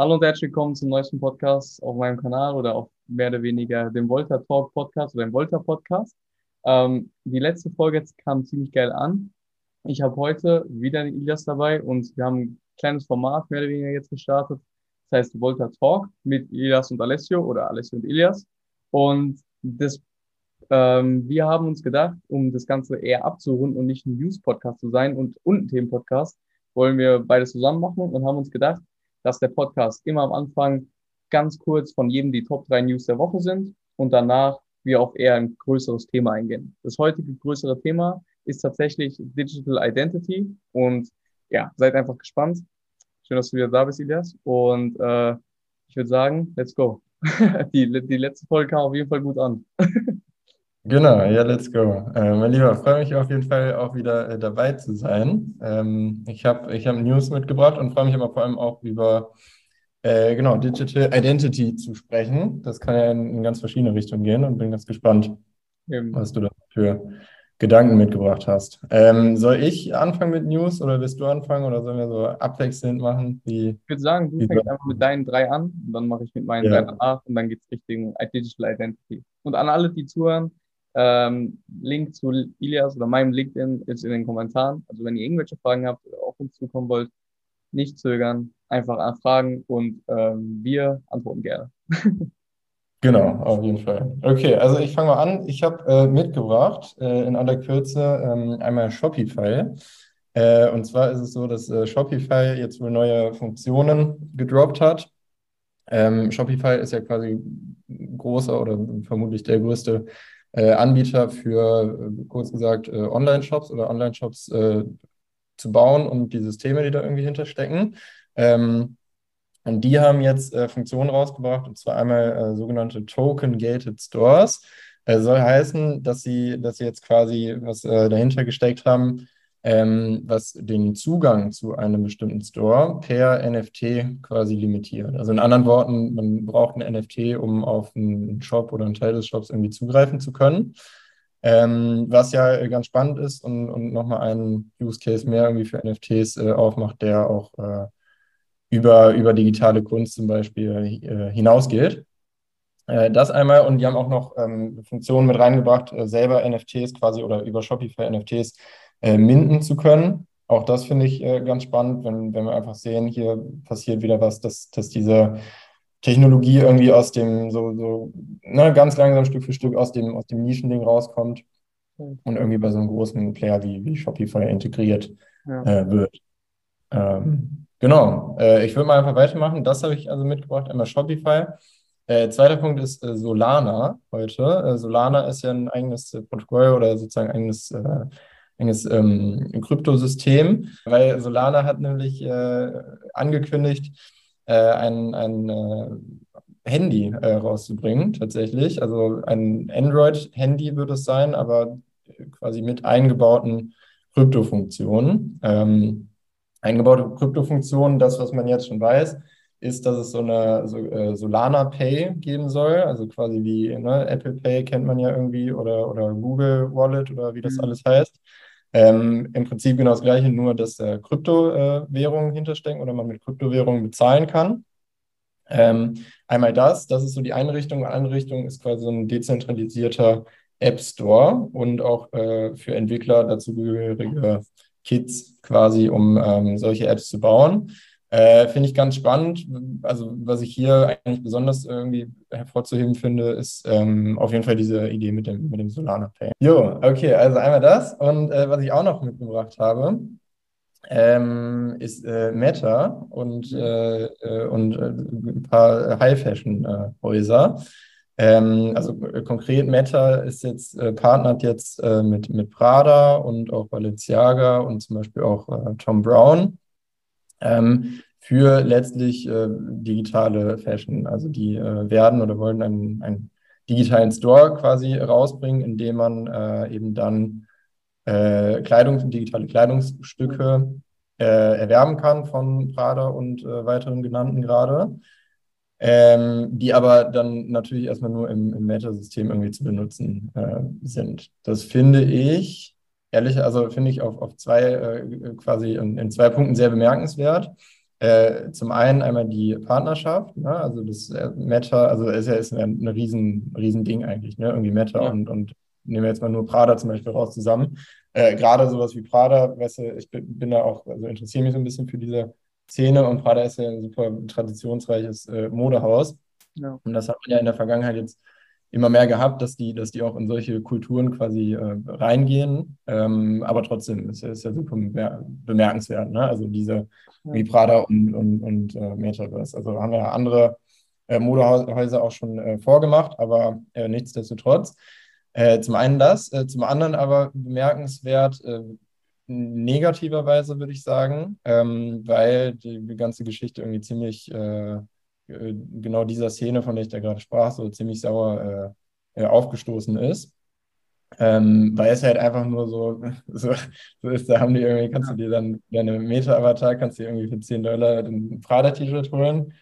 Hallo und herzlich willkommen zum neuesten Podcast auf meinem Kanal oder auf mehr oder weniger dem Volta Talk Podcast oder dem Volta Podcast. Ähm, die letzte Folge jetzt kam ziemlich geil an. Ich habe heute wieder den Ilias dabei und wir haben ein kleines Format mehr oder weniger jetzt gestartet. Das heißt Volta Talk mit Ilias und Alessio oder Alessio und Ilias. Und das, ähm, wir haben uns gedacht, um das Ganze eher abzurunden und nicht ein News-Podcast zu sein und, und ein Themen-Podcast, wollen wir beides zusammen machen und haben uns gedacht, dass der Podcast immer am Anfang ganz kurz von jedem die Top 3 News der Woche sind und danach wir auf eher ein größeres Thema eingehen. Das heutige größere Thema ist tatsächlich Digital Identity und ja, seid einfach gespannt. Schön, dass du wieder da bist, Ilias. Und äh, ich würde sagen, let's go. die, die letzte Folge kam auf jeden Fall gut an. Genau, ja, let's go. Äh, mein Lieber, freue mich auf jeden Fall auch wieder äh, dabei zu sein. Ähm, ich habe ich hab News mitgebracht und freue mich aber vor allem auch über äh, genau, Digital Identity zu sprechen. Das kann ja in, in, ganz verschiedene Richtungen gehen und bin ganz gespannt, Eben. was du da für Gedanken mitgebracht hast. Ähm, soll ich anfangen mit News oder willst du anfangen oder sollen wir so abwechselnd machen? Wie, ich würde sagen, du fängst einfach mit deinen drei an und dann mache ich mit meinen ja. drei danach und dann geht es Richtung Digital Identity. Und an alle, die zuhören, ähm, Link zu Ilias oder meinem LinkedIn ist in den Kommentaren. Also wenn ihr irgendwelche Fragen habt oder auf uns zukommen wollt, nicht zögern, einfach anfragen und ähm, wir antworten gerne. genau, auf jeden Fall. Okay, also ich fange mal an. Ich habe äh, mitgebracht äh, in aller Kürze ähm, einmal Shopify. Äh, und zwar ist es so, dass äh, Shopify jetzt wohl neue Funktionen gedroppt hat. Ähm, Shopify ist ja quasi großer oder vermutlich der größte äh, Anbieter für, äh, kurz gesagt, äh, Online-Shops oder Online-Shops äh, zu bauen und die Systeme, die da irgendwie hinterstecken. Ähm, und die haben jetzt äh, Funktionen rausgebracht, und zwar einmal sogenannte Token-Gated Stores. soll heißen, dass sie, dass sie jetzt quasi was dahinter gesteckt haben, ähm, was den Zugang zu einem bestimmten Store per NFT quasi limitiert. Also in anderen Worten, man braucht ein NFT, um auf einen Shop oder einen Teil des Shops irgendwie zugreifen zu können. Ähm, was ja ganz spannend ist und, und nochmal einen Use Case mehr irgendwie für NFTs äh, aufmacht, der auch äh, über, über digitale Kunst zum Beispiel äh, hinausgeht. Äh, das einmal und die haben auch noch ähm, Funktionen mit reingebracht, äh, selber NFTs quasi oder über Shopify NFTs äh, minden zu können. Auch das finde ich äh, ganz spannend, wenn, wenn wir einfach sehen, hier passiert wieder was, dass, dass diese Technologie irgendwie aus dem, so, so ne, ganz langsam Stück für Stück aus dem, aus dem Nischending rauskommt mhm. und irgendwie bei so einem großen Player wie, wie Shopify integriert ja. äh, wird. Ähm, genau, äh, ich würde mal einfach weitermachen. Das habe ich also mitgebracht, einmal Shopify. Äh, zweiter Punkt ist äh, Solana heute. Äh, Solana ist ja ein eigenes äh, Protokoll oder sozusagen eigenes äh, enges ähm, Kryptosystem, weil Solana hat nämlich äh, angekündigt, äh, ein, ein äh, Handy äh, rauszubringen, tatsächlich. Also ein Android-Handy wird es sein, aber quasi mit eingebauten Kryptofunktionen. Ähm, eingebaute Kryptofunktionen, das, was man jetzt schon weiß, ist, dass es so eine so, äh, Solana Pay geben soll, also quasi wie ne, Apple Pay kennt man ja irgendwie oder, oder Google Wallet oder wie das mhm. alles heißt. Ähm, Im Prinzip genau das Gleiche, nur dass äh, Kryptowährungen hinterstecken oder man mit Kryptowährungen bezahlen kann. Ähm, einmal das, das ist so die eine Richtung. Die andere Richtung ist quasi so ein dezentralisierter App Store und auch äh, für Entwickler dazugehörige Kits quasi, um ähm, solche Apps zu bauen. Äh, finde ich ganz spannend. Also, was ich hier eigentlich besonders irgendwie hervorzuheben finde, ist ähm, auf jeden Fall diese Idee mit dem, mit dem Solana Pay. Jo, okay, also einmal das. Und äh, was ich auch noch mitgebracht habe, ähm, ist äh, Meta und, äh, äh, und äh, ein paar High-Fashion-Häuser. Ähm, also konkret Meta ist jetzt, partnert jetzt mit, mit Prada und auch Balenciaga und zum Beispiel auch Tom Brown ähm, für letztlich äh, digitale Fashion. Also die äh, werden oder wollen einen, einen, digitalen Store quasi rausbringen, in dem man äh, eben dann äh, Kleidung, digitale Kleidungsstücke äh, erwerben kann von Prada und äh, weiteren genannten gerade. Ähm, die aber dann natürlich erstmal nur im, im Meta-System irgendwie zu benutzen sind. Das finde ich ehrlich, also finde ich auf, auf zwei, äh, quasi in, in, zwei Punkten sehr bemerkenswert. Äh, zum einen einmal die Partnerschaft, ne? also das äh, Meta, also ist ja ist ein, ein riesen, riesen Ding eigentlich, ne? irgendwie Meta ja. und, und nehmen wir jetzt mal nur Prada zum Beispiel raus zusammen. Äh, Gerade sowas wie Prada, weißt du, ich bin, bin, da auch, also interessiere mich so ein bisschen für diese Szene und Prada ist ja ein super traditionsreiches äh, Modehaus. Ja. Und das hat man ja in der Vergangenheit jetzt immer mehr gehabt, dass die, dass die auch in solche Kulturen quasi äh, reingehen. Ähm, aber trotzdem ist, ist ja super bemerkenswert. Ne? Also diese wie Prada und, und, und äh, Metaverse. Also haben ja andere äh, Modehäuser auch schon äh, vorgemacht, aber äh, nichtsdestotrotz. Äh, zum einen das, zum anderen aber bemerkenswert, negativerweise würde ich sagen, ähm, weil die, die, ganze Geschichte irgendwie ziemlich genau dieser Szene, von der ich da gerade sprach, so ziemlich sauer aufgestoßen ist. Ähm, weil es halt einfach nur so, so, so, ist, da haben die irgendwie, kannst du dir dann deine Meta-Avatar, kannst du dir irgendwie für 10 Dollar ein Prada-T-Shirt holen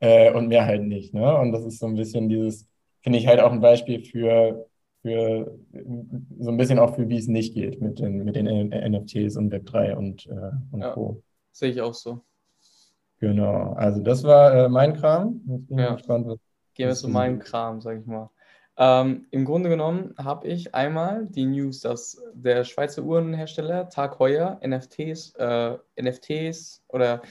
äh, und mehr halt nicht. Ne? Und das ist so ein bisschen dieses, finde ich halt auch ein Beispiel für, für so ein bisschen auch für, wie es nicht geht mit den, mit den NFTs und Web3 und, äh, und ja, Co. Sehe ich auch so. Genau, also das war äh, mein Kram. Jetzt bin ja. gespannt, was. Gehen wir zu meinem Kram, sag ich mal. Ähm, Im Grunde genommen habe ich einmal die News, dass der Schweizer Uhrenhersteller Tag Heuer NFTs, äh, NFTs oder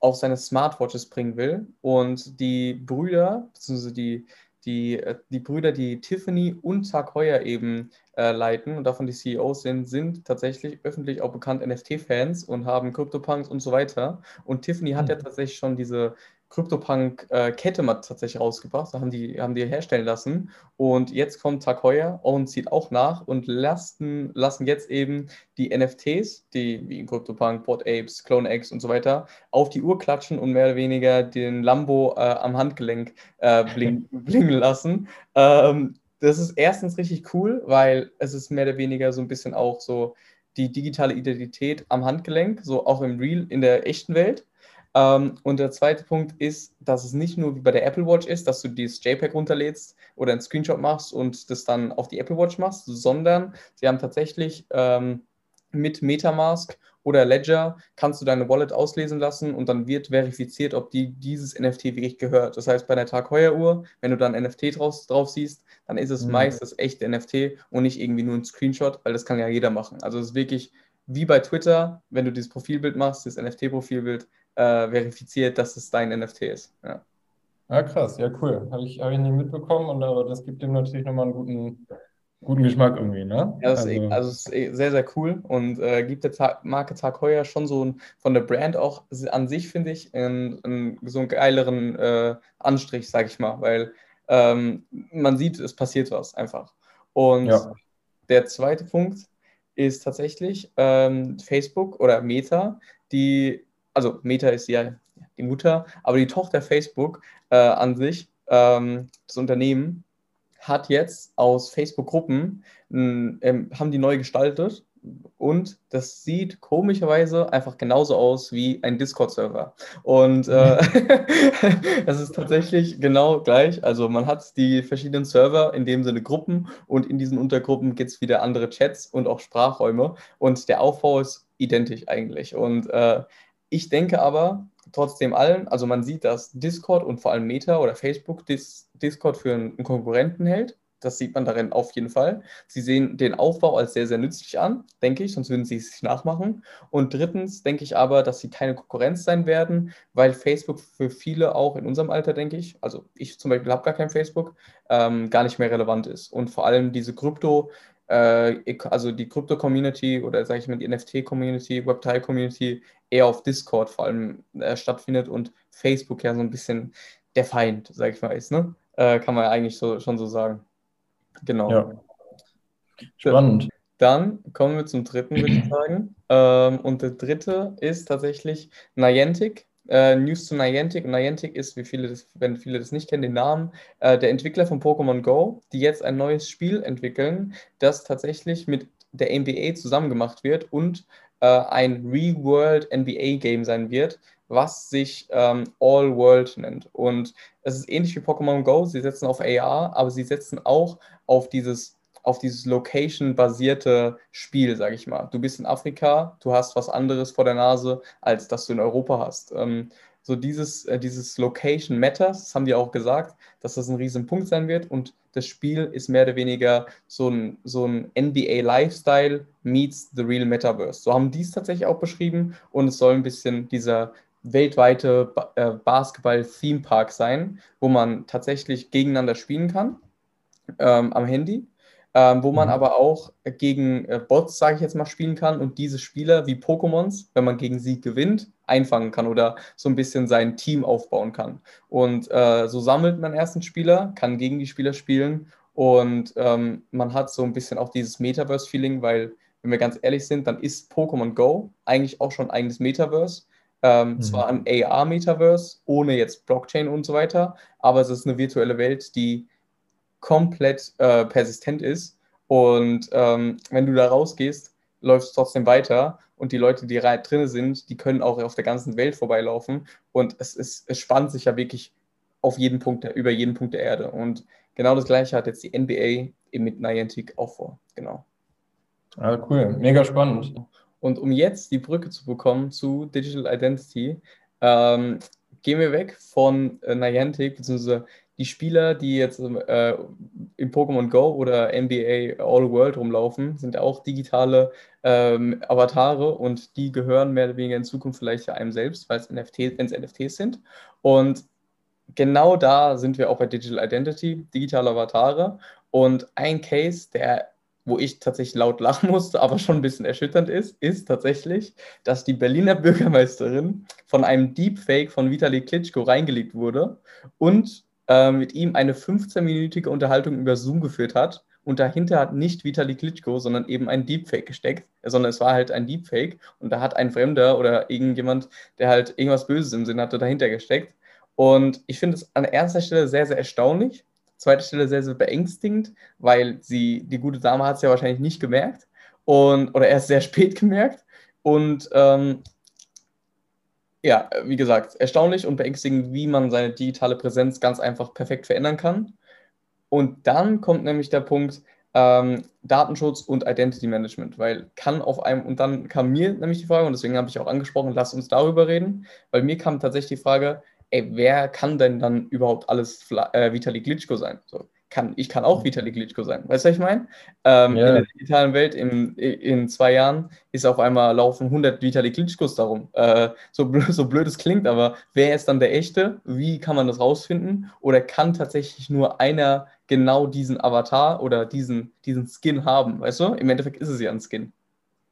auf seine Smartwatches bringen will. Und die Brüder, beziehungsweise die, die, äh, die Brüder, die Tiffany und Tag Heuer eben äh, leiten und davon die CEOs sind, sind tatsächlich öffentlich auch bekannt NFT-Fans und haben CryptoPunks und so weiter. Und Tiffany hat ja hm. tatsächlich schon diese CryptoPunk-Kette mal tatsächlich rausgebracht. Haben die, haben die herstellen lassen. Und jetzt kommt Tag Heuer und zieht auch nach und lassen, lassen jetzt eben die NFTs, die wie CryptoPunk, Bot Apes, Clone X und so weiter, auf die Uhr klatschen und mehr oder weniger den Lambo äh, am Handgelenk äh, bling, blingen lassen. Ähm, das ist erstens richtig cool, weil es ist mehr oder weniger so ein bisschen auch so die digitale Identität am Handgelenk, so auch im Real, in der echten Welt. Ähm, und der zweite Punkt ist, dass es nicht nur wie bei der Apple Watch ist, dass du dieses JPEG runterlädst oder einen Screenshot machst und das dann auf die Apple Watch machst, sondern sie haben tatsächlich ähm, mit Metamask oder Ledger kannst du deine Wallet auslesen lassen und dann wird verifiziert, ob die dieses NFT wirklich gehört. Das heißt, bei einer Tag Heuer Uhr, wenn du dann NFT drauf, drauf siehst, dann ist es mhm. meist das echte NFT und nicht irgendwie nur ein Screenshot, weil das kann ja jeder machen. Also es ist wirklich wie bei Twitter, wenn du dieses Profilbild machst, das NFT-Profilbild, äh, verifiziert, dass es dein NFT ist. Ja. Ah, krass, ja, cool. Habe ich, hab ich nicht mitbekommen und aber das gibt dem natürlich nochmal einen guten, guten Geschmack irgendwie, ne? Ja, das also, ist, also ist sehr, sehr cool und äh, gibt der Tag, Marke Tag Heuer schon so ein, von der Brand auch an sich, finde ich, in, in so einen geileren äh, Anstrich, sag ich mal, weil ähm, man sieht, es passiert was einfach. Und ja. der zweite Punkt ist tatsächlich ähm, Facebook oder Meta, die also Meta ist ja die Mutter, aber die Tochter Facebook äh, an sich, ähm, das Unternehmen, hat jetzt aus Facebook-Gruppen, ähm, haben die neu gestaltet und das sieht komischerweise einfach genauso aus wie ein Discord-Server. Und äh, es ist tatsächlich genau gleich. Also man hat die verschiedenen Server, in dem Sinne Gruppen und in diesen Untergruppen gibt es wieder andere Chats und auch Sprachräume und der Aufbau ist identisch eigentlich. Und äh, ich denke aber, trotzdem allen, also man sieht, dass Discord und vor allem Meta oder Facebook Dis Discord für einen Konkurrenten hält. Das sieht man darin auf jeden Fall. Sie sehen den Aufbau als sehr, sehr nützlich an, denke ich, sonst würden sie es nicht nachmachen. Und drittens denke ich aber, dass sie keine Konkurrenz sein werden, weil Facebook für viele auch in unserem Alter, denke ich, also ich zum Beispiel habe gar kein Facebook, ähm, gar nicht mehr relevant ist. Und vor allem diese Krypto- äh, also die Krypto-Community oder sage ich mal die NFT-Community, Web3-Community eher auf Discord vor allem äh, stattfindet und Facebook ja so ein bisschen der Feind, sage ich mal, ist, ne? Äh, kann man ja eigentlich so, schon so sagen. Genau. Ja. Spannend. Dann kommen wir zum dritten, würde ich sagen. Ähm, und der dritte ist tatsächlich Niantic. Äh, News zu Niantic. Niantic ist, wie viele das, wenn viele das nicht kennen, den Namen, äh, der Entwickler von Pokémon Go, die jetzt ein neues Spiel entwickeln, das tatsächlich mit der NBA zusammen gemacht wird und äh, ein Real-World NBA-Game sein wird, was sich ähm, All World nennt. Und es ist ähnlich wie Pokémon Go. Sie setzen auf AR, aber sie setzen auch auf dieses auf dieses Location-basierte Spiel, sage ich mal. Du bist in Afrika, du hast was anderes vor der Nase, als das du in Europa hast. Ähm, so dieses, äh, dieses Location Matters, das haben die auch gesagt, dass das ein riesen Punkt sein wird. Und das Spiel ist mehr oder weniger so ein, so ein NBA Lifestyle meets the real Metaverse. So haben die es tatsächlich auch beschrieben. Und es soll ein bisschen dieser weltweite ba äh, Basketball-Theme-Park sein, wo man tatsächlich gegeneinander spielen kann ähm, am Handy ähm, wo man mhm. aber auch gegen äh, Bots, sage ich jetzt mal, spielen kann und diese Spieler wie Pokémons, wenn man gegen sie gewinnt, einfangen kann oder so ein bisschen sein Team aufbauen kann. Und äh, so sammelt man erst einen Spieler, kann gegen die Spieler spielen und ähm, man hat so ein bisschen auch dieses Metaverse-Feeling, weil, wenn wir ganz ehrlich sind, dann ist Pokémon Go eigentlich auch schon ein eigenes Metaverse. Ähm, mhm. Zwar ein AR-Metaverse, ohne jetzt Blockchain und so weiter, aber es ist eine virtuelle Welt, die komplett äh, persistent ist. Und ähm, wenn du da rausgehst, läufst du trotzdem weiter und die Leute, die drin sind, die können auch auf der ganzen Welt vorbeilaufen. Und es, ist, es spannt sich ja wirklich auf jeden Punkt, über jeden Punkt der Erde. Und genau das Gleiche hat jetzt die NBA mit Niantic auch vor. Genau. Ah, cool, mega spannend. Und um jetzt die Brücke zu bekommen zu Digital Identity, ähm, gehen wir weg von äh, Niantic, beziehungsweise die Spieler, die jetzt äh, in Pokémon Go oder NBA All World rumlaufen, sind auch digitale ähm, Avatare und die gehören mehr oder weniger in Zukunft vielleicht einem selbst, weil es NFT, NFTs sind. Und genau da sind wir auch bei Digital Identity, digitale Avatare. Und ein Case, der wo ich tatsächlich laut lachen musste, aber schon ein bisschen erschütternd ist, ist tatsächlich, dass die Berliner Bürgermeisterin von einem Deepfake von Vitali Klitschko reingelegt wurde und äh, mit ihm eine 15-minütige Unterhaltung über Zoom geführt hat. Und dahinter hat nicht Vitali Klitschko, sondern eben ein Deepfake gesteckt, sondern es war halt ein Deepfake. Und da hat ein Fremder oder irgendjemand, der halt irgendwas Böses im Sinn hatte, dahinter gesteckt. Und ich finde es an erster Stelle sehr, sehr erstaunlich. Zweite Stelle sehr, sehr beängstigend, weil sie, die gute Dame hat es ja wahrscheinlich nicht gemerkt. Und, oder erst sehr spät gemerkt. Und ähm, ja, wie gesagt, erstaunlich und beängstigend, wie man seine digitale Präsenz ganz einfach perfekt verändern kann. Und dann kommt nämlich der Punkt ähm, Datenschutz und Identity Management, weil kann auf einem, und dann kam mir nämlich die Frage, und deswegen habe ich auch angesprochen, lass uns darüber reden, weil mir kam tatsächlich die Frage, ey, wer kann denn dann überhaupt alles äh, Vitali Glitschko sein? So, kann, ich kann auch Vitali Klitschko sein. Weißt du, was ich meine? Ähm, ja. In der digitalen Welt in, in zwei Jahren ist auf einmal laufen 100 Vitali Klitschkos darum. Äh, so, so blöd es klingt, aber wer ist dann der echte? Wie kann man das rausfinden? Oder kann tatsächlich nur einer genau diesen Avatar oder diesen, diesen Skin haben? Weißt du? Im Endeffekt ist es ja ein Skin.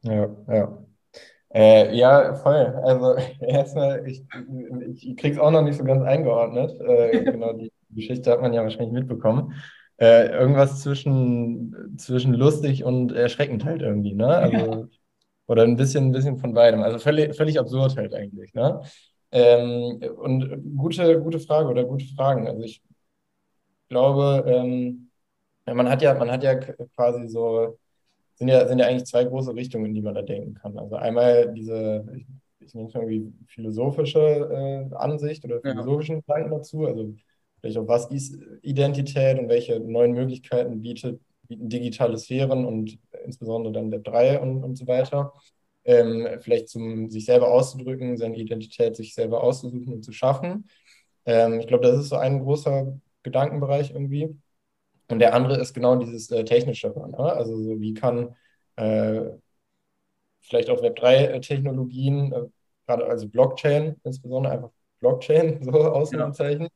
Ja, ja. Äh, ja, voll. Also erstmal, ich, ich krieg's auch noch nicht so ganz eingeordnet. Äh, genau, die Geschichte hat man ja wahrscheinlich mitbekommen. Äh, irgendwas zwischen, zwischen lustig und erschreckend halt irgendwie, ne? Also, oder ein bisschen, ein bisschen von beidem. Also völlig, völlig absurd halt eigentlich, ne? Ähm, und gute, gute Frage oder gute Fragen. Also ich glaube, ähm, man hat ja, man hat ja quasi so sind ja, sind ja eigentlich zwei große Richtungen, in die man da denken kann. Also einmal diese, ich, ich nenne es irgendwie philosophische äh, Ansicht oder philosophischen ja. Gedanken dazu, also auch was ist Identität und welche neuen Möglichkeiten bietet, bieten digitale Sphären und insbesondere dann Web 3 und, und so weiter. Ähm, vielleicht zum sich selber auszudrücken, seine Identität sich selber auszusuchen und zu schaffen. Ähm, ich glaube, das ist so ein großer Gedankenbereich irgendwie. Und der andere ist genau dieses äh, Technischere. Ne? Also so wie kann äh, vielleicht auch Web3-Technologien, äh, gerade also Blockchain insbesondere, einfach Blockchain, so Ausrufezeichen, genau.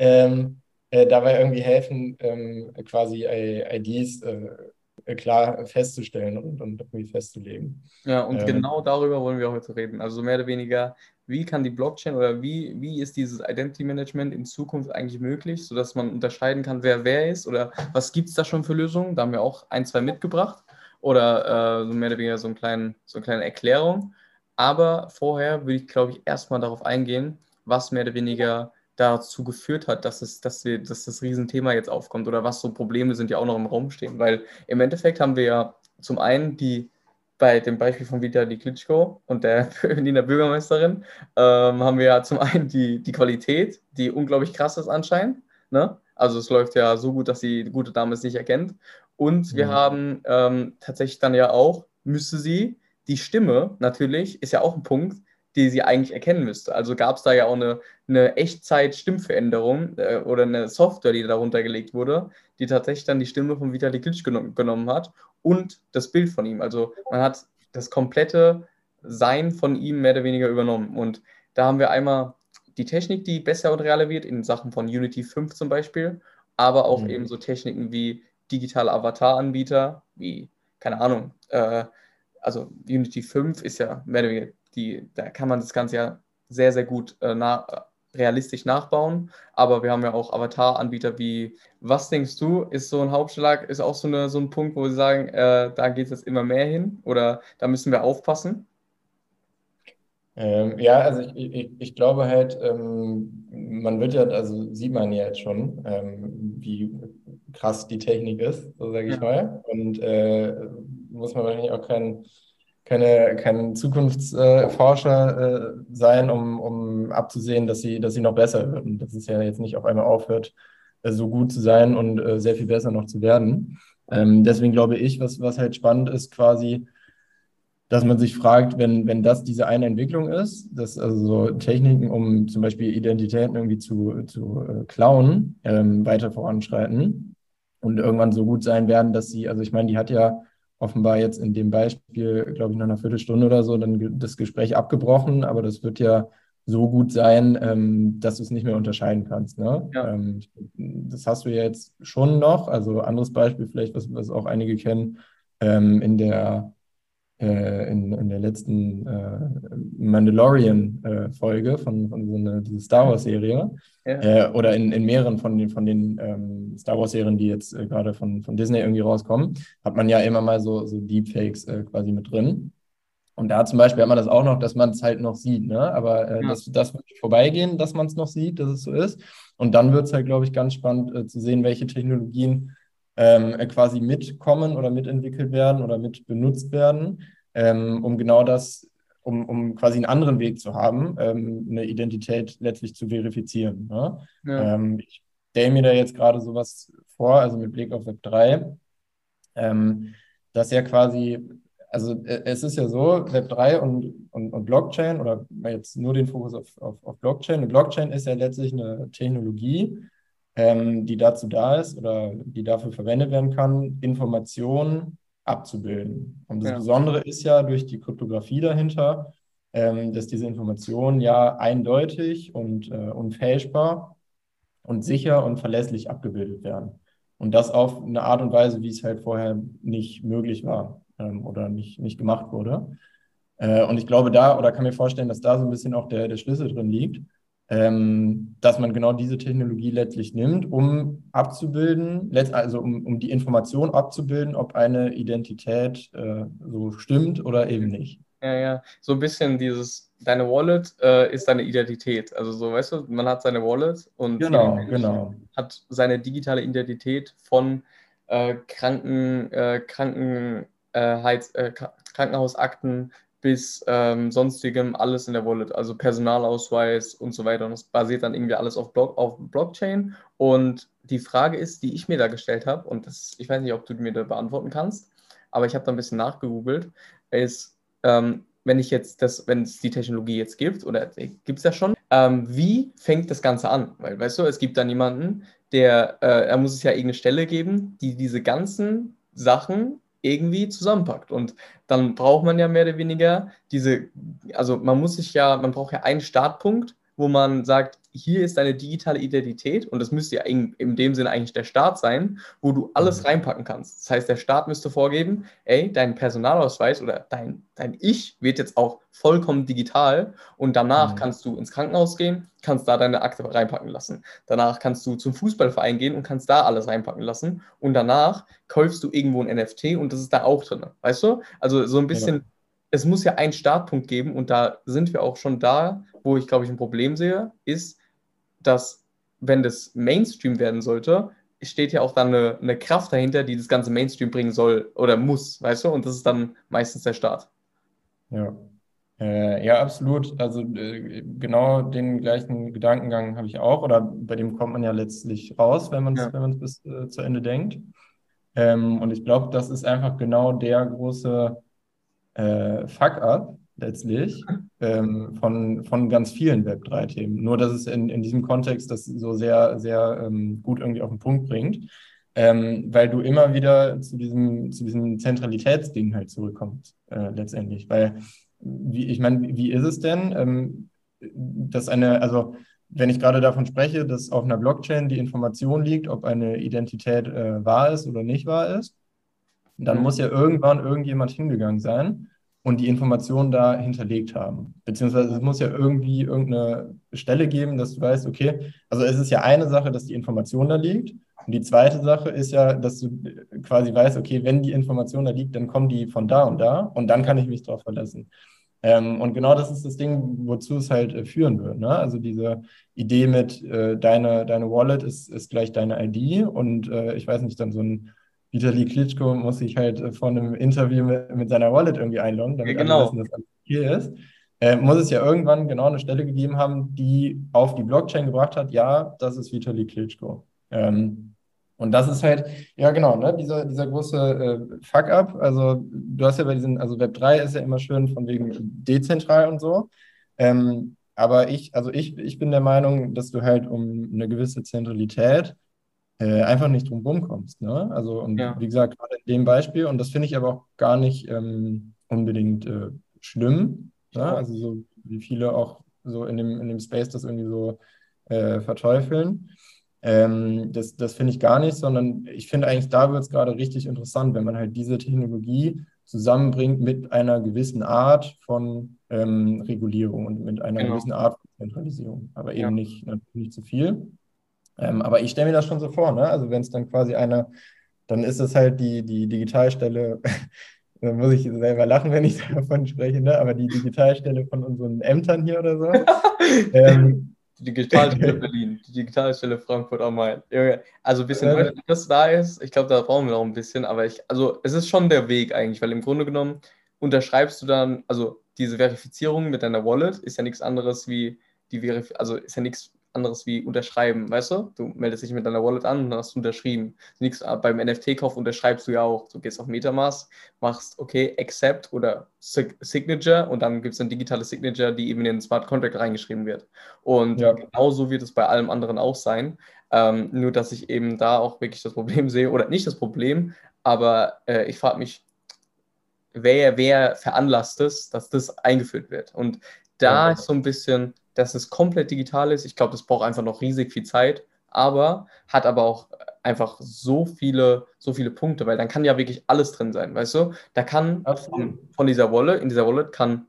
Ähm, äh, dabei irgendwie helfen, ähm, quasi IDs äh, klar festzustellen und, und irgendwie festzulegen. Ja, und ähm, genau darüber wollen wir heute reden. Also mehr oder weniger, wie kann die Blockchain oder wie, wie ist dieses Identity Management in Zukunft eigentlich möglich, sodass man unterscheiden kann, wer wer ist oder was gibt es da schon für Lösungen? Da haben wir auch ein, zwei mitgebracht oder äh, so mehr oder weniger so, einen kleinen, so eine kleine Erklärung. Aber vorher würde ich, glaube ich, erstmal darauf eingehen, was mehr oder weniger dazu geführt hat, dass, es, dass, wir, dass das Riesenthema jetzt aufkommt oder was so Probleme sind, die auch noch im Raum stehen. Weil im Endeffekt haben wir ja zum einen die bei dem Beispiel von Vitali Klitschko und der Berliner Bürgermeisterin ähm, haben wir ja zum einen die, die Qualität, die unglaublich krass ist anscheinend. Ne? Also es läuft ja so gut, dass die gute Dame es nicht erkennt. Und wir Mhm. haben ähm, tatsächlich dann ja auch, müsste sie, die Stimme natürlich, ist ja auch ein Punkt, die sie eigentlich erkennen müsste. Also gab es da ja auch eine, eine Echtzeit-Stimmveränderung äh, oder eine Software, die darunter gelegt wurde, die tatsächlich dann die Stimme von Vitali Klitsch genommen, genommen hat und das Bild von ihm. Also man hat das komplette Sein von ihm mehr oder weniger übernommen. Und da haben wir einmal die Technik, die besser und realer wird, in Sachen von Unity 5 zum Beispiel, aber auch Mhm. eben so Techniken wie digitale Avatar-Anbieter, wie, keine Ahnung, äh, also Unity 5 ist ja mehr oder weniger die, da kann man das Ganze ja sehr, sehr gut äh, na, realistisch nachbauen. Aber wir haben ja auch Avatar-Anbieter wie, was denkst du, ist so ein Hauptschlag, ist auch so, eine, so ein Punkt, wo sie sagen, äh, da geht es jetzt immer mehr hin oder da müssen wir aufpassen? Ähm, ja, also ich, ich, ich glaube halt, ähm, man wird ja, also sieht man ja jetzt schon, ähm, wie krass die Technik ist, so sage ich Ja. mal. Und äh, muss man wahrscheinlich auch kein, keine, kein Zukunftsforscher äh, sein, um, um abzusehen, dass sie, dass sie noch besser wird. Und dass es ja jetzt nicht auf einmal aufhört, äh, so gut zu sein und äh, sehr viel besser noch zu werden. Ähm, deswegen glaube ich, was, was halt spannend ist, quasi dass man sich fragt, wenn, wenn das diese eine Entwicklung ist, dass also so Techniken, um zum Beispiel Identitäten irgendwie zu, zu äh, klauen, ähm, weiter voranschreiten und irgendwann so gut sein werden, dass sie, also ich meine, die hat ja offenbar jetzt in dem Beispiel, glaube ich, nach einer Viertelstunde oder so dann das Gespräch abgebrochen, aber das wird ja so gut sein, ähm, dass du es nicht mehr unterscheiden kannst. Ne? Ja. Ähm, das hast du ja jetzt schon noch. Also anderes Beispiel vielleicht, was, was auch einige kennen, ähm, in der äh, in, in der letzten äh, Mandalorian-Folge von, von so einer diese Star Wars-Serie Ja. äh, oder in, in mehreren von den, von den ähm, Star Wars-Serien, die jetzt äh, gerade von, von Disney irgendwie rauskommen, hat man ja immer mal so, so Deepfakes äh, quasi mit drin. Und da zum Beispiel hat man das auch noch, dass man es halt noch sieht, ne? Aber äh, Ja. das, das wird vorbeigehen, dass man es noch sieht, dass es so ist. Und dann wird es halt, glaube ich, ganz spannend äh, zu sehen, welche Technologien ähm, äh, quasi mitkommen oder mitentwickelt werden oder mit benutzt werden, ähm, um genau das, um, um quasi einen anderen Weg zu haben, ähm, eine Identität letztlich zu verifizieren. Ne? Ja. Ähm, ich stelle mir da jetzt gerade sowas vor, also mit Blick auf Web 3, ähm, dass ja quasi, also äh, es ist ja so, Web 3 und, und, und Blockchain oder jetzt nur den Fokus auf, auf, auf Blockchain. Eine Blockchain ist ja letztlich eine Technologie, ähm, die dazu da ist oder die dafür verwendet werden kann, Informationen abzubilden. Und das Ja. Besondere ist ja durch die Kryptographie dahinter, ähm, dass diese Informationen ja eindeutig und äh, unfälschbar und sicher und verlässlich abgebildet werden. Und das auf eine Art und Weise, wie es halt vorher nicht möglich war ähm, oder nicht, nicht gemacht wurde. Äh, und ich glaube da, oder kann mir vorstellen, dass da so ein bisschen auch der, der Schlüssel drin liegt, ähm, dass man genau diese Technologie letztlich nimmt, um abzubilden, also um, um die Information abzubilden, ob eine Identität äh, so stimmt oder eben nicht. Ja, ja, so ein bisschen dieses, deine Wallet äh, ist deine Identität. Also so, weißt du, man hat seine Wallet und Genau, genau. hat seine digitale Identität von äh, Kranken, äh, Krankenheits, äh, Kra- Krankenhausakten bis ähm, sonstigem alles in der Wallet, also Personalausweis und so weiter. Und das basiert dann irgendwie alles auf, Block, auf Blockchain. Und die Frage ist, die ich mir da gestellt habe, und das, ich weiß nicht, ob du mir da beantworten kannst, aber ich habe da ein bisschen nachgegoogelt, ist, ähm, wenn ich jetzt das, wenn es die Technologie jetzt gibt, oder gibt es ja schon, ähm, wie fängt das Ganze an? Weil, weißt du, es gibt dann jemanden, der, äh, er muss es ja irgendeine Stelle geben, die diese ganzen Sachen irgendwie zusammenpackt. Und dann braucht man ja mehr oder weniger diese, also man muss sich ja, man braucht ja einen Startpunkt, wo man sagt, hier ist deine digitale Identität und das müsste ja in, in dem Sinne eigentlich der Start sein, wo du alles Mhm. reinpacken kannst. Das heißt, der Staat müsste vorgeben, ey, dein Personalausweis oder dein, dein Ich wird jetzt auch vollkommen digital und danach Mhm. kannst du ins Krankenhaus gehen, kannst da deine Akte reinpacken lassen. Danach kannst du zum Fußballverein gehen und kannst da alles reinpacken lassen und danach kaufst du irgendwo ein NFT und das ist da auch drin. Weißt du? Also so ein bisschen, Ja. Es muss ja einen Startpunkt geben und da sind wir auch schon da, wo ich glaube ich ein Problem sehe, ist, dass wenn das Mainstream werden sollte, steht ja auch dann eine, eine Kraft dahinter, die das ganze Mainstream bringen soll oder muss, weißt du? Und das ist dann meistens der Start. Ja. Äh, ja, absolut. Also äh, genau den gleichen Gedankengang habe ich auch, oder bei dem kommt man ja letztlich raus, wenn man es Ja. wenn bis äh, zu Ende denkt. Ähm, und ich glaube, das ist einfach genau der große äh, Fuck-up letztlich ähm, von, von ganz vielen Web3-Themen. Nur, dass es in, in diesem Kontext das so sehr, sehr ähm, gut irgendwie auf den Punkt bringt, ähm, weil du immer wieder zu diesem, zu diesem Zentralitätsding halt zurückkommst, äh, letztendlich. Weil, wie, ich meine, wie ist es denn, ähm, dass eine, also wenn ich gerade davon spreche, dass auf einer Blockchain die Information liegt, ob eine Identität äh, wahr ist oder nicht wahr ist, dann mhm. muss ja irgendwann irgendjemand hingegangen sein und die Information da hinterlegt haben. Beziehungsweise es muss ja irgendwie irgendeine Stelle geben, dass du weißt, okay, also es ist ja eine Sache, dass die Information da liegt. Und die zweite Sache ist ja, dass du quasi weißt, okay, wenn die Information da liegt, dann kommen die von da und da und dann kann ich mich darauf verlassen. Ähm, und genau das ist das Ding, wozu es halt äh, führen wird. Ne? Also diese Idee mit äh, deine, deine Wallet ist, ist gleich deine ID und äh, ich weiß nicht, dann so ein Vitali Klitschko muss sich halt äh, vor einem Interview mit, mit seiner Wallet irgendwie einloggen, damit ja, genau. alle wissen, dass alles hier ist. Äh, muss es ja irgendwann genau eine Stelle gegeben haben, die auf die Blockchain gebracht hat, ja, das ist Vitali Klitschko. Ähm, und das ist halt, ja genau, ne, dieser, dieser große äh, Fuck-up. Also du hast ja bei diesen, also Web 3 ist ja immer schön von wegen dezentral und so. Ähm, aber ich, also ich, ich bin der Meinung, dass du halt um eine gewisse Zentralität äh, einfach nicht drum rumkommst. Ne? Also, und ja. wie gesagt, gerade in dem Beispiel, und das finde ich aber auch gar nicht ähm, unbedingt äh, schlimm. Ne? Also so wie viele auch so in dem, in dem Space das irgendwie so äh, verteufeln. Ähm, das das finde ich gar nicht, sondern ich finde eigentlich, da wird es gerade richtig interessant, wenn man halt diese Technologie zusammenbringt mit einer gewissen Art von ähm, Regulierung und mit einer genau. gewissen Art von Zentralisierung, aber eben ja. nicht, nicht zu viel. Ähm, aber ich stelle mir das schon so vor, ne? Also wenn es dann quasi eine, dann ist es halt die, die Digitalstelle, da muss ich selber lachen, wenn ich davon spreche, ne? aber die Digitalstelle von unseren Ämtern hier oder so. ähm, die Digitalstelle Berlin, die Digitalstelle Frankfurt am Main. Also ein bisschen, äh, das da ist, ich glaube, da brauchen wir noch ein bisschen, aber ich, also es ist schon der Weg eigentlich, weil im Grunde genommen unterschreibst du dann, also diese Verifizierung mit deiner Wallet ist ja nichts anderes wie die Verifizierung, also ist ja nichts anderes wie unterschreiben, weißt du? Du meldest dich mit deiner Wallet an und dann hast du unterschrieben. Nichts, äh, beim NFT-Kauf unterschreibst du ja auch. Du gehst auf Metamask, machst, okay, Accept oder Signature und dann gibt es ein digitales Signature, die eben in den Smart Contract reingeschrieben wird. Und ja. genauso wird es bei allem anderen auch sein. Ähm, nur, dass ich eben da auch wirklich das Problem sehe, oder nicht das Problem, aber äh, ich frage mich, wer, wer veranlasst es, dass das eingeführt wird? Und da ist so ein bisschen dass es komplett digital ist. Ich glaube, das braucht einfach noch riesig viel Zeit, aber hat aber auch einfach so viele, so viele Punkte, weil dann kann ja wirklich alles drin sein, weißt du? Da kann von, von, dieser Wallet, in dieser Wallet kann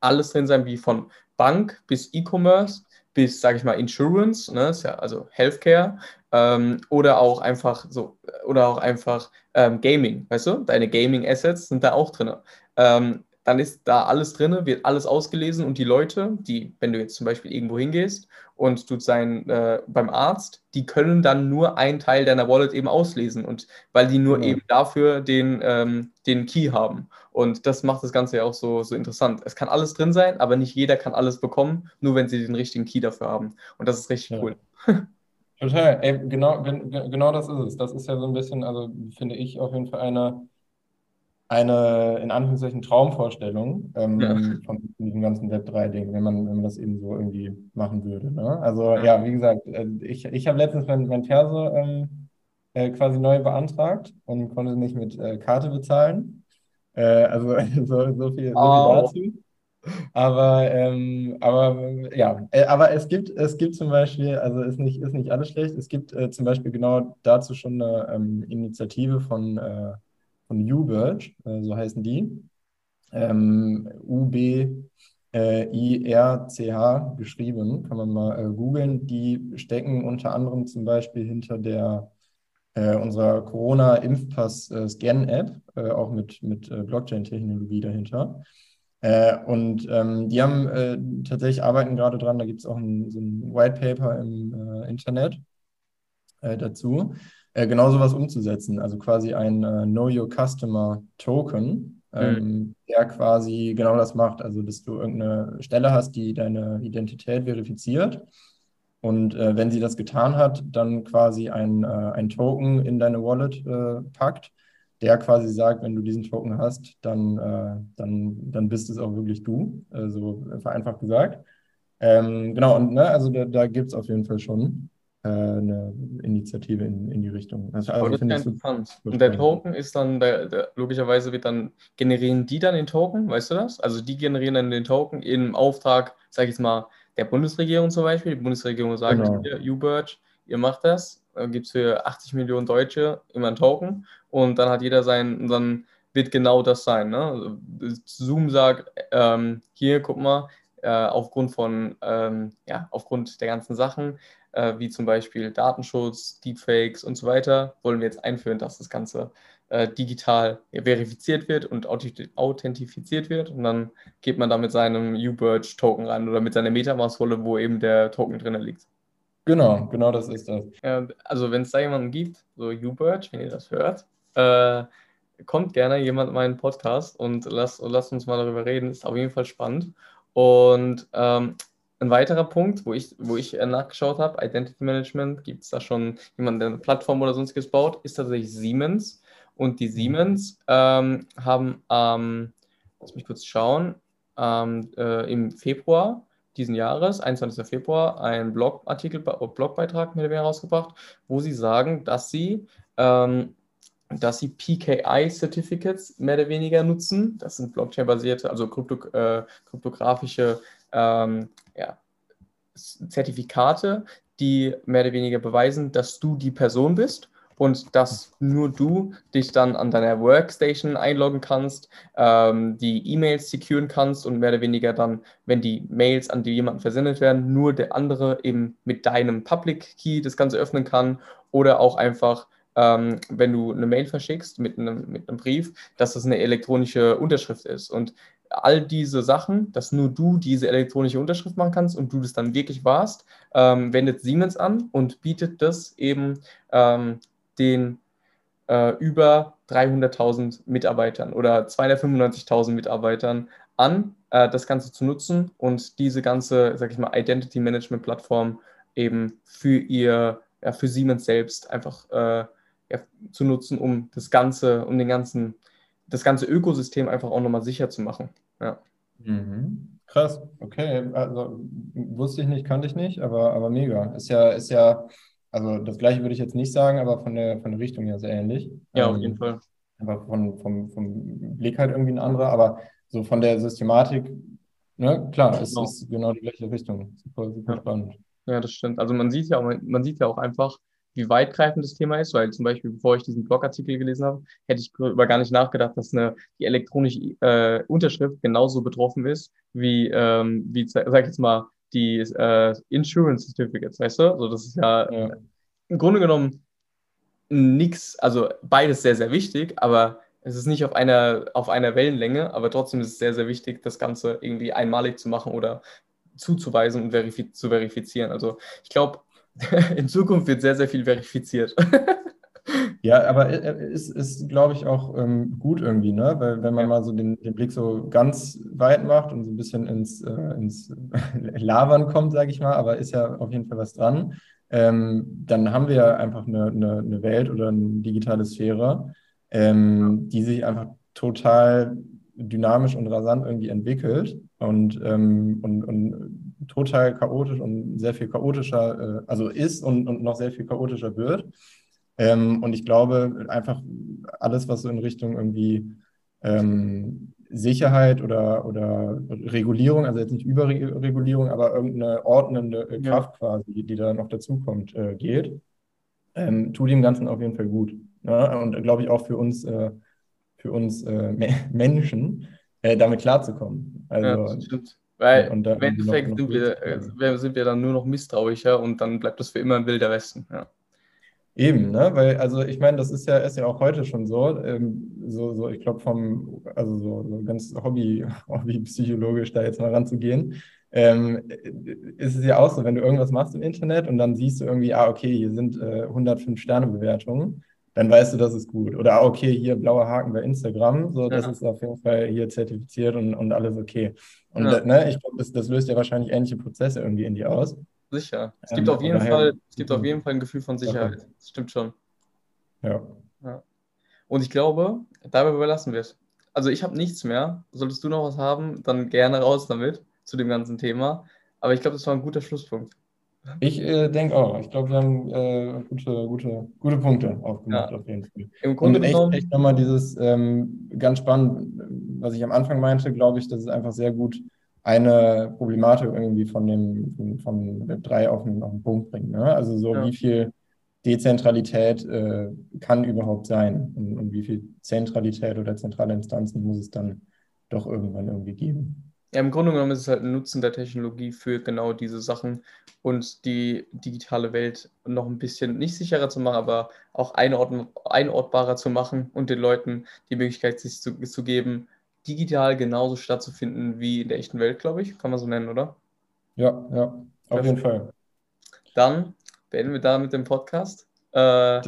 alles drin sein, wie von Bank bis E-Commerce bis, sage ich mal, Insurance, ne, ja also Healthcare, ähm, oder auch einfach so, oder auch einfach ähm, Gaming, weißt du? Deine Gaming-Assets sind da auch drin. Ähm, dann ist da alles drin, wird alles ausgelesen und die Leute, die, wenn du jetzt zum Beispiel irgendwo hingehst und du sein äh, beim Arzt, die können dann nur einen Teil deiner Wallet eben auslesen und weil die nur ja. eben dafür den, ähm, den Key haben. Und das macht das Ganze ja auch so, so interessant. Es kann alles drin sein, aber nicht jeder kann alles bekommen, nur wenn sie den richtigen Key dafür haben. Und das ist richtig ja. cool. Total, Ey, genau, genau das ist es. Das ist ja so ein bisschen, also finde ich auf jeden Fall eine eine, in Anführungszeichen, Traumvorstellung ähm, ja. von diesem ganzen Web3-Ding, wenn man, wenn man das eben so irgendwie machen würde. Ne? Also ja, wie gesagt, äh, ich, ich habe letztens mein, mein Perso ähm, äh, quasi neu beantragt und konnte nicht mit äh, Karte bezahlen. Äh, also so, so, viel, so oh. viel dazu. Aber, ähm, aber ja, äh, aber es gibt, es gibt zum Beispiel, also ist nicht, ist nicht alles schlecht, es gibt äh, zum Beispiel genau dazu schon eine ähm, Initiative von von UBirch, äh, so heißen die. Ähm, U-B-I-R-C-H geschrieben, kann man mal äh, googeln. Die stecken unter anderem zum Beispiel hinter der äh, unserer Corona-Impfpass-Scan-App, äh, auch mit, mit äh, Blockchain-Technologie dahinter. Äh, und ähm, die haben äh, tatsächlich arbeiten gerade dran, da gibt es auch ein, so ein White Paper im äh, Internet dazu äh, genau sowas umzusetzen. Also quasi ein äh, Know Your Customer Token, ähm, mhm. der quasi genau das macht. Also, dass du irgendeine Stelle hast, die deine Identität verifiziert. Und äh, wenn sie das getan hat, dann quasi ein, äh, ein Token in deine Wallet äh, packt, der quasi sagt, wenn du diesen Token hast, dann, äh, dann, dann bist es auch wirklich du, so also vereinfacht gesagt. Ähm, genau, und ne, also da, da gibt es auf jeden Fall schon äh, eine Initiative in, in die Richtung. Also, also das ist interessant. Und der Token ist dann, der, der, logischerweise wird dann, generieren die dann den Token, weißt du das? Also die generieren dann den Token im Auftrag, sag ich jetzt mal, der Bundesregierung zum Beispiel. Die Bundesregierung sagt, genau. hier, UBird, ihr macht das, gibt es für 80 Millionen Deutsche immer einen Token und dann hat jeder sein, dann wird genau das sein. Ne? Also, Zoom sagt, ähm, hier, guck mal, äh, aufgrund von, ähm, ja, aufgrund der ganzen Sachen, äh, wie zum Beispiel Datenschutz, Deepfakes und so weiter, wollen wir jetzt einführen, dass das Ganze äh, digital verifiziert wird und authentifiziert wird. Und dann geht man da mit seinem UBird-Token ran oder mit seiner Metamask-Wolle, wo eben der Token drin liegt. Genau, genau das ist das. Ja, also wenn es da jemanden gibt, so UBird, wenn ihr das hört, äh, kommt gerne jemand in meinen Podcast und lasst, lasst uns mal darüber reden. Ist auf jeden Fall spannend. Und ähm, ein weiterer Punkt, wo ich, wo ich äh, nachgeschaut habe, Identity Management, gibt es da schon jemanden, der eine Plattform oder sonstiges baut, ist tatsächlich Siemens. Und die Siemens ähm, haben, ähm, lass mich kurz schauen, ähm, äh, im Februar diesen Jahres, 21. Februar, einen Blogartikel, Blogbeitrag mit herausgebracht, wo sie sagen, dass sie, ähm, dass sie PKI-Certificates mehr oder weniger nutzen. Das sind Blockchain-basierte, also krypto, äh, kryptografische ähm, ja, Zertifikate, die mehr oder weniger beweisen, dass du die Person bist und dass nur du dich dann an deiner Workstation einloggen kannst, ähm, die E-Mails securen kannst und mehr oder weniger dann, wenn die Mails an die jemanden versendet werden, nur der andere eben mit deinem Public Key das Ganze öffnen kann oder auch einfach ähm, wenn du eine Mail verschickst mit einem, mit einem Brief, dass das eine elektronische Unterschrift ist. Und all diese Sachen, dass nur du diese elektronische Unterschrift machen kannst und du das dann wirklich warst, ähm, wendet Siemens an und bietet das eben ähm, den äh, über 300.000 Mitarbeitern oder 295.000 Mitarbeitern an, äh, das Ganze zu nutzen und diese ganze, sag ich mal, Identity Management Plattform eben für ihr, ja, für Siemens selbst einfach äh, zu nutzen, um das Ganze, um den ganzen das ganze Ökosystem einfach auch nochmal sicher zu machen. Ja. Mhm. Krass, okay. Also wusste ich nicht, kannte ich nicht, aber, aber mega. Ist ja, ist ja, also das gleiche würde ich jetzt nicht sagen, aber von der, von der Richtung her sehr ähnlich. Ja, auf ähm, jeden Fall. Aber von, vom, vom Blick halt irgendwie ein anderer, aber so von der Systematik, ne, klar, es genau. ist genau die gleiche Richtung. Super, super ja. spannend. Ja, das stimmt. Also man sieht ja auch, man sieht ja auch einfach, wie weitgreifend das Thema ist, weil zum Beispiel, bevor ich diesen Blogartikel gelesen habe, hätte ich über gar nicht nachgedacht, dass eine, die elektronische äh, Unterschrift genauso betroffen ist, wie, ähm, wie sag ich jetzt mal, die äh, Insurance Certificates, weißt du? Also das ist ja, ja. im Grunde genommen nichts, also beides sehr, sehr wichtig, aber es ist nicht auf einer, auf einer Wellenlänge, aber trotzdem ist es sehr, sehr wichtig, das Ganze irgendwie einmalig zu machen oder zuzuweisen und verifiz zu verifizieren. Also ich glaube, in Zukunft wird sehr, sehr viel verifiziert. Ja, aber es ist, ist glaube ich, auch ähm, gut irgendwie, ne? Weil wenn man ja. mal so den, den, Blick so ganz weit macht und so ein bisschen ins, äh, ins Labern kommt, sage ich mal, aber ist ja auf jeden Fall was dran, ähm, dann haben wir ja einfach eine, eine, eine, Welt oder eine digitale Sphäre, ähm, die sich einfach total dynamisch und rasant irgendwie entwickelt und, ähm, und, und total chaotisch und sehr viel chaotischer, äh, also ist und, und noch sehr viel chaotischer wird. Ähm, und ich glaube, einfach alles, was so in Richtung irgendwie ähm, Sicherheit oder, oder Regulierung, also jetzt nicht Überregulierung, aber irgendeine ordnende Kraft ja. quasi, die da noch dazukommt, äh, geht, ähm, tut dem Ganzen auf jeden Fall gut. Ne? Und glaube ich auch für uns, äh, für uns äh, Menschen, äh, damit klarzukommen. Also, ja, das stimmt. Weil im Endeffekt noch, noch sind, wir, äh, sind wir dann nur noch misstrauischer und dann bleibt das für immer ein wilder Westen. Ja. Eben, ne? Weil, also ich meine, das ist ja, ist ja auch heute schon so. Ähm, so, so, ich glaube, vom, also so, so ganz Hobby, hobbypsychologisch da jetzt mal ranzugehen, ähm, ist es ja auch so, wenn du irgendwas machst im Internet und dann siehst du irgendwie, ah, okay, hier sind äh, 105 Sterne-Bewertungen dann weißt du, das ist gut. Oder ah, okay, hier blauer Haken bei Instagram, so das ja. ist auf jeden Fall hier zertifiziert und, und alles okay. Und ja. ne, ich glaube, das, das löst ja wahrscheinlich ähnliche Prozesse irgendwie in dir aus. sicher. Es gibt, Ähm, auf jeden Fall, es gibt auf jeden Fall ein Gefühl von Sicherheit. Das stimmt schon. Ja. Und ich glaube, dabei überlassen wir es. Also ich habe nichts mehr. Solltest du noch was haben, dann gerne raus damit zu dem ganzen Thema. Aber ich glaube, das war ein guter Schlusspunkt. Ich äh, denke auch. Ich glaube, wir haben äh, gute, gute, gute Punkte aufgemacht, Ja. auf jeden Fall. Im Grunde Und echt, genommen, echt nochmal dieses ähm, ganz spannend, was ich am Anfang meinte, glaube ich, dass es einfach sehr gut eine Problematik irgendwie von dem von, von Web 3 auf den, auf den Punkt bringt. Ne? Also so Ja. wie viel Dezentralität äh, kann überhaupt sein und, und wie viel Zentralität oder zentrale Instanzen muss es dann doch irgendwann irgendwie geben. Ja, im Grunde genommen ist es halt ein Nutzen der Technologie für genau diese Sachen und die digitale Welt noch ein bisschen nicht sicherer zu machen, aber auch einordn einordbarer zu machen und den Leuten die Möglichkeit sich zu, zu geben, digital genauso stattzufinden wie in der echten Welt, glaube ich. Kann man so nennen, oder? Ja, ja, auf Perfekt. jeden Fall. Dann beenden wir damit den Podcast. Äh,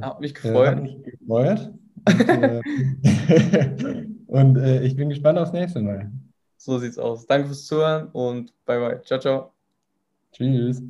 hat mich Äh, gefreut. hat mich gefreut. Und, äh, und äh, ich bin gespannt aufs nächste Mal. So sieht's aus. Danke fürs Zuhören und bye bye. Ciao, ciao. Tschüss.